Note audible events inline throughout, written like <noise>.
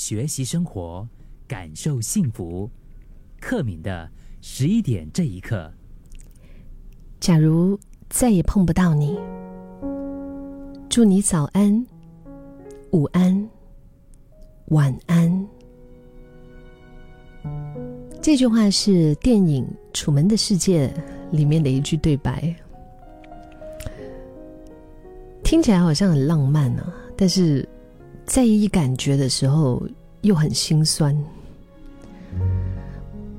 学习生活，感受幸福。克敏的十一点这一刻，假如再也碰不到你，祝你早安、午安、晚安。这句话是电影《楚门的世界》里面的一句对白，听起来好像很浪漫啊，但是在意感觉的时候又很心酸。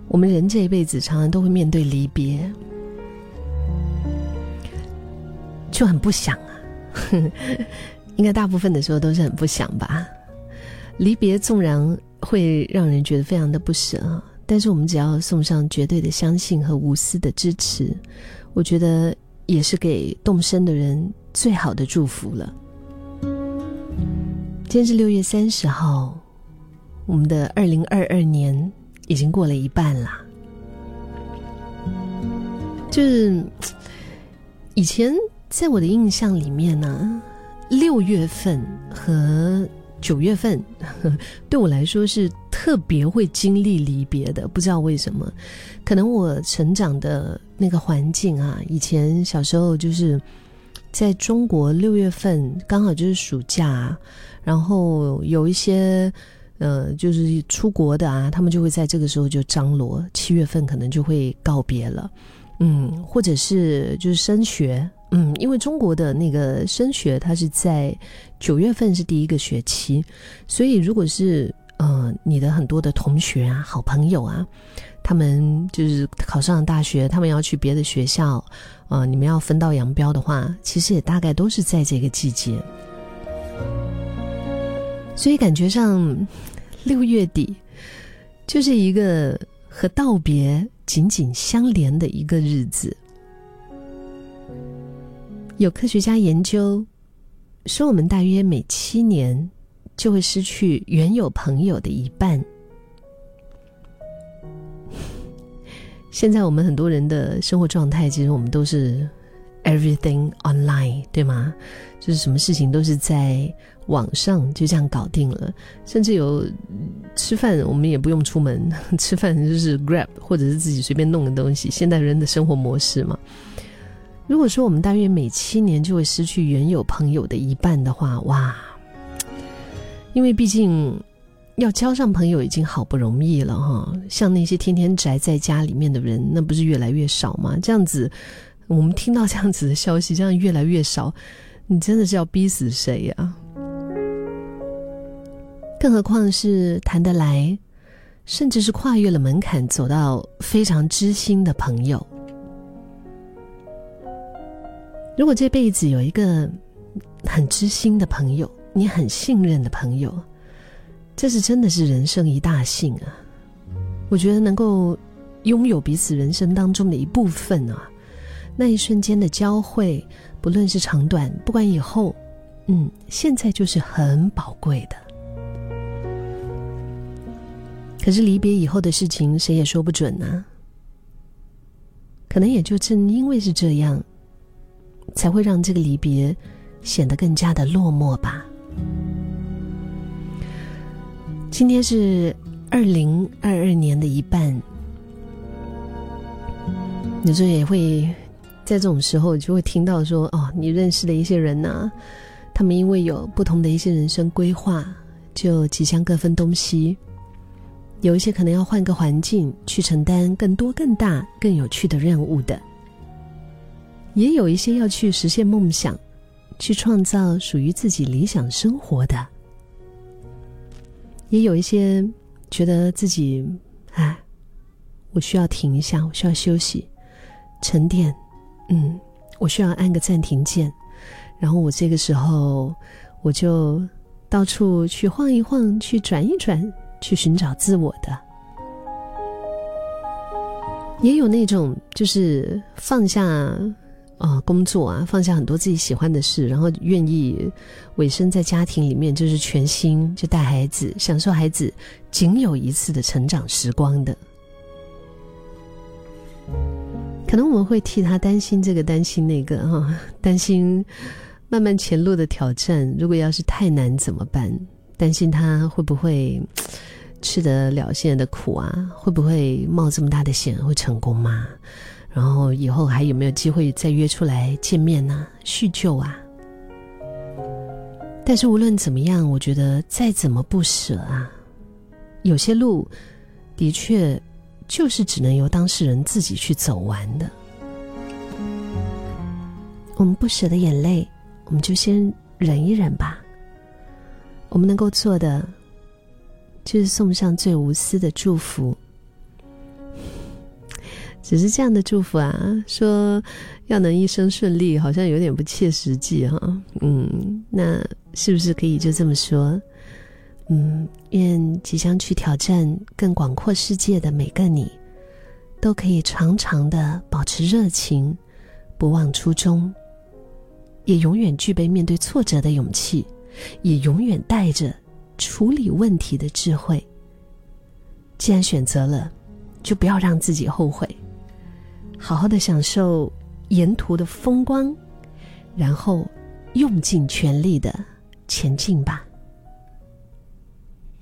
我们人这一辈子常常都会面对离别，就很不想啊，<laughs> 应该大部分的时候都是很不想吧。离别纵然会让人觉得非常的不舍，但是我们只要送上绝对的相信和无私的支持，我觉得也是给动身的人最好的祝福了。今天是六月三十号，我们的二零二二年。已经过了一半了，就是以前在我的印象里面呢，六月份和九月份 <laughs> 对我来说是特别会经历离别的，不知道为什么，可能我成长的那个环境啊，以前小时候就是在中国六月份刚好就是暑假，然后有一些。呃，就是出国的啊，他们就会在这个时候就张罗，七月份可能就会告别了，嗯，或者是就是升学，嗯，因为中国的那个升学，它是在九月份是第一个学期，所以如果是呃你的很多的同学啊、好朋友啊，他们就是考上了大学，他们要去别的学校，呃，你们要分道扬镳的话，其实也大概都是在这个季节，所以感觉上。六月底，就是一个和道别紧紧相连的一个日子。有科学家研究说，我们大约每七年就会失去原有朋友的一半。现在我们很多人的生活状态，其实我们都是 everything online，对吗？就是什么事情都是在。网上就这样搞定了，甚至有吃饭我们也不用出门，<laughs> 吃饭就是 Grab 或者是自己随便弄个东西。现代人的生活模式嘛。如果说我们大约每七年就会失去原有朋友的一半的话，哇！因为毕竟要交上朋友已经好不容易了哈。像那些天天宅在家里面的人，那不是越来越少吗？这样子，我们听到这样子的消息，这样越来越少，你真的是要逼死谁呀？更何况是谈得来，甚至是跨越了门槛，走到非常知心的朋友。如果这辈子有一个很知心的朋友，你很信任的朋友，这是真的是人生一大幸啊！我觉得能够拥有彼此人生当中的一部分啊，那一瞬间的交汇，不论是长短，不管以后，嗯，现在就是很宝贵的。可是离别以后的事情，谁也说不准呢。可能也就正因为是这样，才会让这个离别显得更加的落寞吧。今天是二零二二年的一半，有时候也会在这种时候就会听到说：“哦，你认识的一些人呢，他们因为有不同的一些人生规划，就即将各分东西。”有一些可能要换个环境去承担更多、更大、更有趣的任务的，也有一些要去实现梦想、去创造属于自己理想生活的，也有一些觉得自己，哎，我需要停一下，我需要休息、沉淀，嗯，我需要按个暂停键，然后我这个时候我就到处去晃一晃，去转一转。去寻找自我的，也有那种就是放下啊工作啊，放下很多自己喜欢的事，然后愿意委身在家庭里面，就是全心就带孩子，享受孩子仅有一次的成长时光的。可能我们会替他担心这个，担心那个，哈，担心漫漫前路的挑战，如果要是太难怎么办？担心他会不会吃得了现在的苦啊？会不会冒这么大的险会成功吗？然后以后还有没有机会再约出来见面呢？叙旧啊！但是无论怎么样，我觉得再怎么不舍啊，有些路的确就是只能由当事人自己去走完的。我们不舍的眼泪，我们就先忍一忍吧。我们能够做的，就是送上最无私的祝福。只是这样的祝福啊，说要能一生顺利，好像有点不切实际哈。嗯，那是不是可以就这么说？嗯，愿即将去挑战更广阔世界的每个你，都可以常常的保持热情，不忘初衷，也永远具备面对挫折的勇气，也永远带着处理问题的智慧。既然选择了，就不要让自己后悔。好好的享受沿途的风光，然后用尽全力的前进吧。